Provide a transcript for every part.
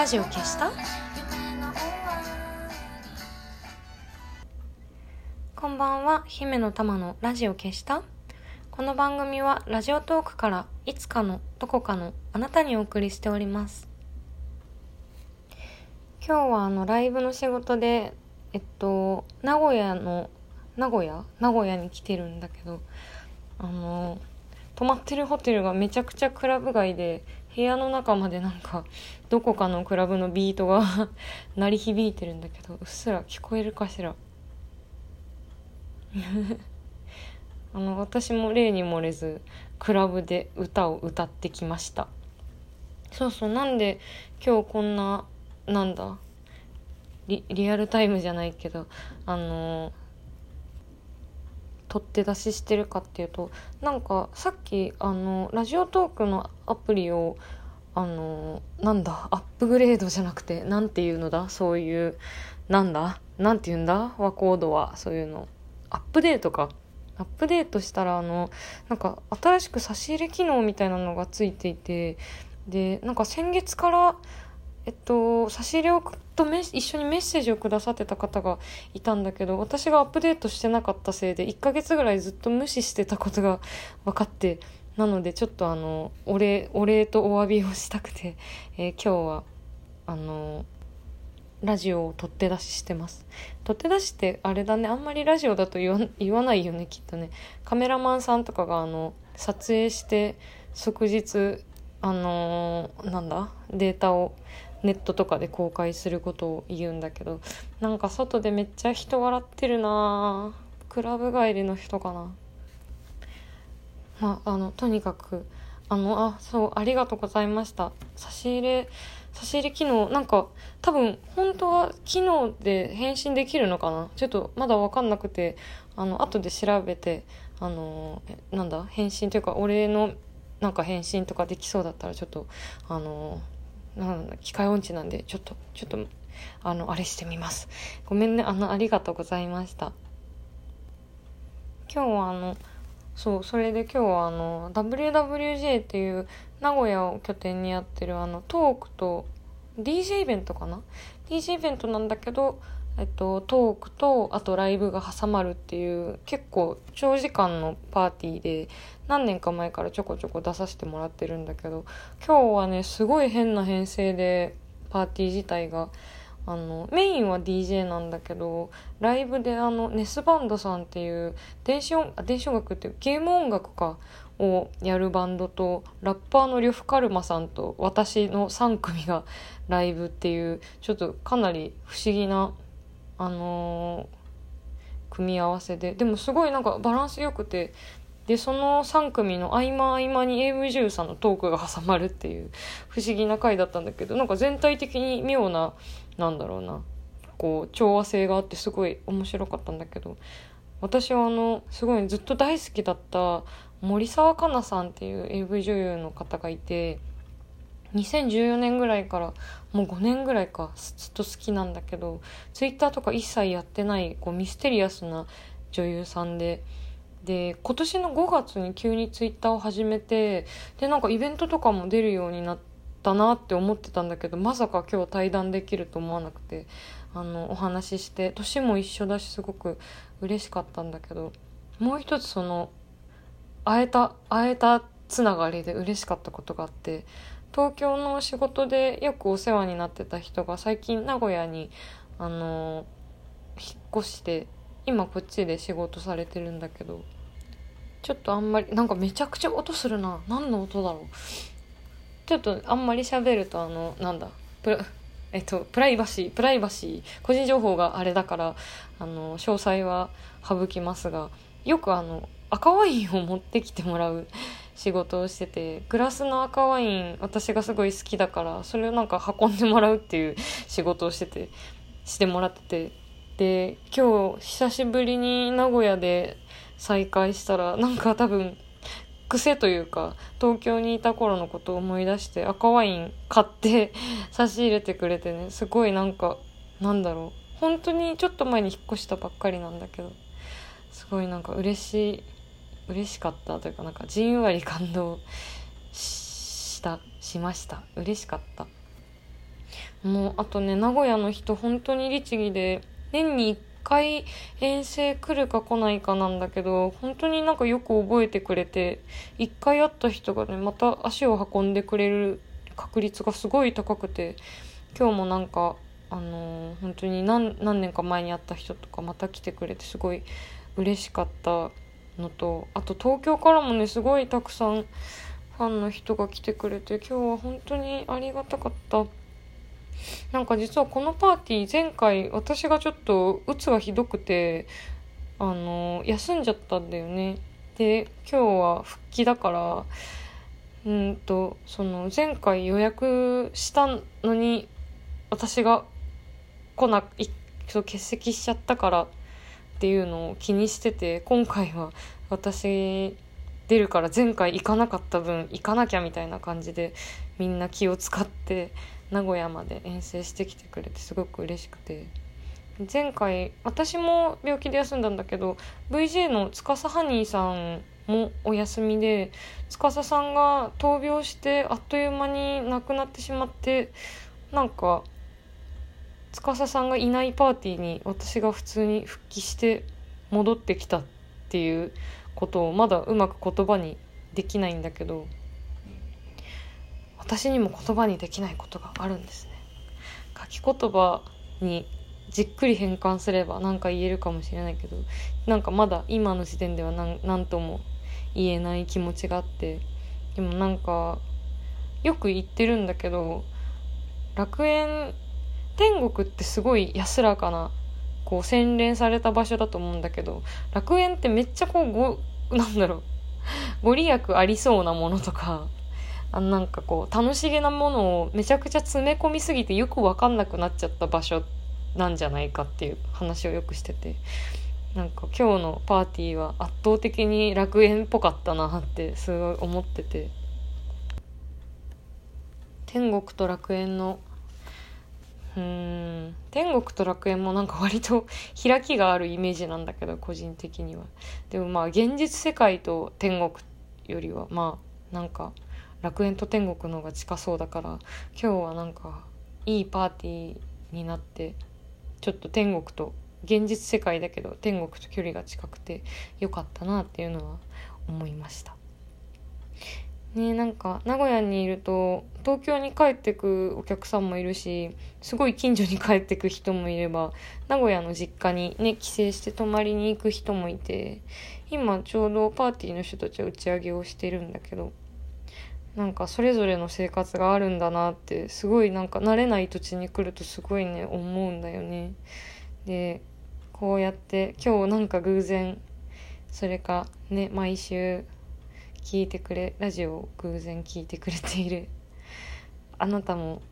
ラジオ消した？こんばんは姫の玉のラジオ消した？この番組はラジオトークからいつかのどこかのあなたにお送りしております。今日はあのライブの仕事でえっと名古屋の名古屋？名古屋に来てるんだけどあの泊まってるホテルがめちゃくちゃクラブ街で部屋の中までなんかどこかのクラブのビートが 鳴り響いてるんだけどうっすら聞こえるかしら。あの私も例に漏れずクラブで歌を歌ってきました。そうそうなんで今日こんななんだリリアルタイムじゃないけどあの取って出ししてるかっていうとなんかさっきあのラジオトークのアプリをあのなんだアップグレードじゃなくて何て言うのだ？そういうなんだ？なんて言うんだ？ワコードはそういうの。アップデートか。アップデートしたらあのなんか新しく差し入れ機能みたいなのがついていてでなんか先月からえっと、差し入れをと一緒にメッセージをくださってた方がいたんだけど私がアップデートしてなかったせいで1ヶ月ぐらいずっと無視してたことが分かってなのでちょっとあのお礼お礼とお詫びをしたくて、えー、今日はあのラジオを取って出ししてます。取って出しってあれだねあんまりラジオだと言わ言わないよねきっとね。カメラマンさんとかがあの撮影して即日あのー、なんだデータをネットとかで公開することを言うんだけどなんか外でめっちゃ人笑ってるなクラブ帰りの人かな。まああのとにかくあのあそうありがとうございました。差し入れ差し入れ機能なんか多分本当は機能で返信できるのかな。ちょっとまだ分かんなくてあの後で調べてあのなんだ返信というかお礼のなんか返信とかできそうだったらちょっとあのなんだ機械音痴なんでちょっとちょっとあのあれしてみます。ごめんねあのありがとうございました。今日はあのそうそれで今日はあの WWJ っていう名古屋を拠点にやってるあのトークと DJ イベントかな？DJ イベントなんだけどえっと、トークとあとライブが挟まるっていう結構長時間のパーティーで何年か前からちょこちょこ出させてもらってるんだけど今日はねすごい変な編成でパーティー自体があのメインは DJ なんだけどライブであのネスバンドさんっていう電子音電子音楽っていうゲーム音楽かをやるバンドとラッパーの呂布カルマさんと私の3組がライブっていうちょっとかなり不思議なあのー、組み合わせででもすごいなんかバランス良くてでその3組の合間合間に AV 女優さんのトークが挟まるっていう不思議な回だったんだけどなんか全体的に妙ななんだろうなこう調和性があってすごい面白かったんだけど私はあのすごいずっと大好きだった森沢香菜さんっていう AV 女優の方がいて2014年ぐらいからもう5年ぐらいかずっと好きなんだけどツイッターとか一切やってないこうミステリアスな女優さんでで今年の5月に急にツイッターを始めてでなんかイベントとかも出るようになったなって思ってたんだけどまさか今日対談できると思わなくてあのお話しして年も一緒だしすごく嬉しかったんだけどもう一つその会えた会えたつながりで嬉しかったことがあって東京の仕事でよくお世話になってた人が最近名古屋にあの引っ越して今こっちで仕事されてるんだけどちょっとあんまりなんかめちゃくちゃ音するな。何の音だろう。ちょっとあんまり喋るとあのなんだプラえっと、プライバシープライバシー個人情報があれだからあの詳細は省きますがよくあの赤ワインを持ってきてもらう仕事をしててグラスの赤ワイン私がすごい好きだからそれをなんか運んでもらうっていう仕事をしててしてもらっててで今日久しぶりに名古屋で再会したらなんか多分癖というか東京にいた頃のことを思い出して赤ワイン買って 差し入れてくれてねすごいなんかなんだろう。本当にちょっと前に引っ越したばっかりなんだけどすごいなんか嬉しい嬉しかったというかなんかじんわり感動したしました。嬉しかった。もうあとね名古屋の人本当に律儀で年に1回遠征来るか来ないかなんだけど本当になんかよく覚えてくれて1回会った人がねまた足を運んでくれる確率がすごい高くて今日もなんかあのー、本当に何何年か前に会った人とかまた来てくれてすごい嬉しかったのとあと東京からもねすごいたくさんファンの人が来てくれて今日は本当にありがたかった。なんか実はこのパーティー前回私がちょっとうつがひどくてあの休んじゃったんだよね。で今日は復帰だからうんとその前回予約したのに私が来ない欠席しちゃったからっていうのを気にしてて今回は私出るから前回行かなかった分行かなきゃみたいな感じでみんな気を使って名古屋まで遠征してきてくれてすごく嬉しくて。前回私も病気で休んだんだけど VJ の司ハニーさんもお休みで司さんが闘病してあっという間に亡くなってしまってなんか司さんがいないパーティーに私が普通に復帰して戻ってきたっていうことをまだうまく言葉にできないんだけど。私にも言葉にできないことがあるんですね。書き言葉にじっくり変換すれば何か言えるかもしれないけどなんかまだ今の時点では何とも言えない気持ちがあってでもなんかよく言ってるんだけど楽園天国ってすごい安らかなこう洗練された場所だと思うんだけど楽園ってめっちゃこうごなんだろうご利益ありそうなものとかあなんかこう楽しげなものをめちゃくちゃ詰め込みすぎてよく分かんなくなっちゃった場所なんじゃないかっていう話をよくしてて。なんか今日のパーティーは圧倒的に楽園っぽかったなってすごい思ってて。天国と楽園のうん天国と楽園もなんか割と開きがあるイメージなんだけど個人的には。でもまあ現実世界と天国よりはまあなんか楽園と天国の方が近そうだから今日はなんかいいパーティーになってちょっと天国と現実世界だけど天国と距離が近くてよかったなっていうのは思いました。ねなんか名古屋にいると東京に帰ってくお客さんもいるしすごい近所に帰ってく人もいれば名古屋の実家にね帰省して泊まりに行く人もいて今ちょうどパーティーの人たちは打ち上げをしてるんだけどなんかそれぞれの生活があるんだなってすごいなんか慣れない土地に来るとすごいね思うんだよね。でこうやって今日なんか偶然それかね毎週聞いてくれラジオを偶然聞いてくれているあなたも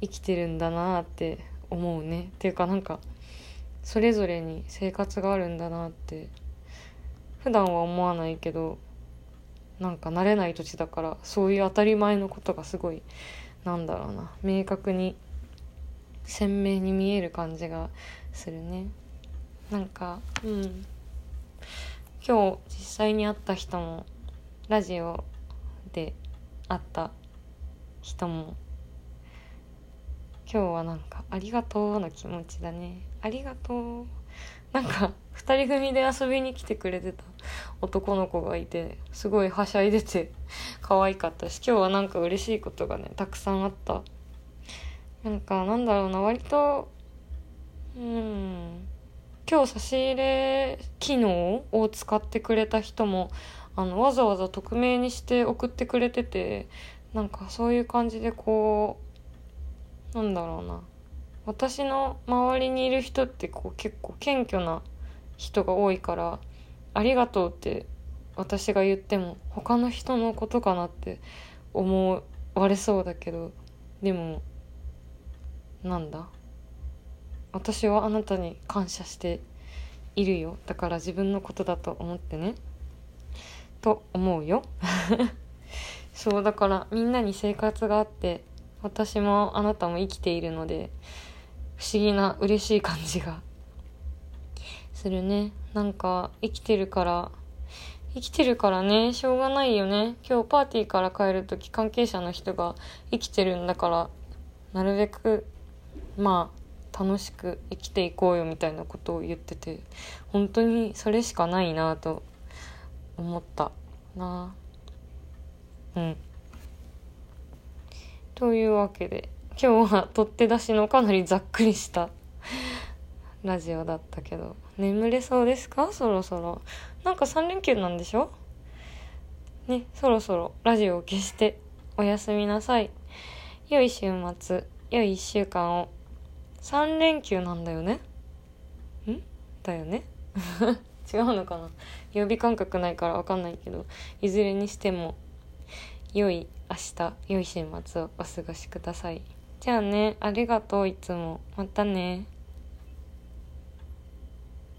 生きてるんだなって思うねっていうかなんかそれぞれに生活があるんだなって普段は思わないけどなんか慣れない土地だからそういう当たり前のことがすごいなんだろうな明確に鮮明に見える感じがするね。なんかうん。今日実際に会った人もラジオで会った人も今日はなんか「ありがとう」の気持ちだね。ありがとう。なんか2人組で遊びに来てくれてた男の子がいてすごいはしゃいでて可愛かったし今日はなんか嬉しいことがねたくさんあった。なんかなんだろうな割とうん今日差し入れ機能を使ってくれた人もあのわざわざ匿名にして送ってくれててなんかそういう感じでこうなんだろうな私の周りにいる人ってこう結構謙虚な人が多いから「ありがとう」って私が言っても他の人のことかなって思われそうだけどでもなんだ？私はあなたに感謝しているよ。だから自分のことだと思ってね。と思うよ。そうだからみんなに生活があって私もあなたも生きているので不思議な嬉しい感じがするね。なんか生きてるから生きてるからね。しょうがないよね。今日パーティーから帰る時関係者の人が生きてるんだからなるべくまあ楽しく生きていこうよみたいなことを言ってて本当にそれしかないなと思ったな。うん。というわけで今日は取って出しのかなりざっくりしたラジオだったけど。眠れそうですか？そろそろ。なんか3連休なんでしょ？ねそろそろラジオを消しておやすみなさい。良い週末良い1週間を。3連休なんだよね？ん？だよね？違うのかな？曜日感覚ないから分かんないけど。いずれにしても良い明日良い週末をお過ごしください。じゃあねありがとういつも。またね。